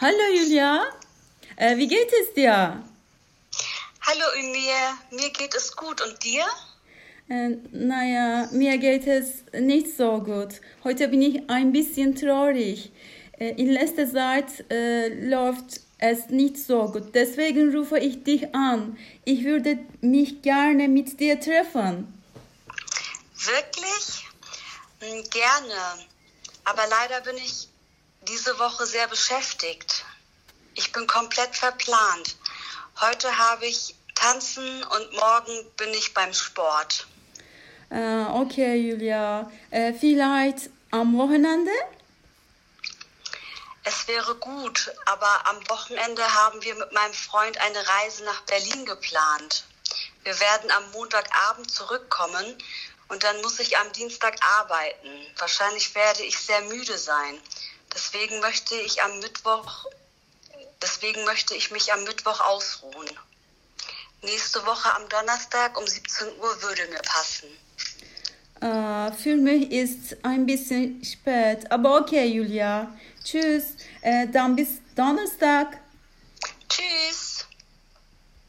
Hallo Julia, äh, wie geht es dir? Hallo Emir, mir geht es gut und dir? Äh, naja, mir geht es nicht so gut. Heute bin ich ein bisschen traurig. Äh, in letzter Zeit äh, läuft es nicht so gut. Deswegen rufe ich dich an. Ich würde mich gerne mit dir treffen. Wirklich? Hm, Gerne. Aber leider bin ich diese Woche sehr beschäftigt. Ich bin komplett verplant. Heute habe ich Tanzen und morgen bin ich beim Sport. Äh, okay, Julia. Äh, vielleicht am Wochenende? Es wäre gut, aber am Wochenende haben wir mit meinem Freund eine Reise nach Berlin geplant. Wir werden am Montagabend zurückkommen und dann muss ich am Dienstag arbeiten. Wahrscheinlich werde ich sehr müde sein. Deswegen möchte ich am Mittwoch, deswegen möchte ich mich am Mittwoch ausruhen. Nächste Woche am Donnerstag um 17 Uhr würde mir passen. Äh, für mich ist ein bisschen spät, aber okay, Julia. Tschüss, äh, dann bis Donnerstag.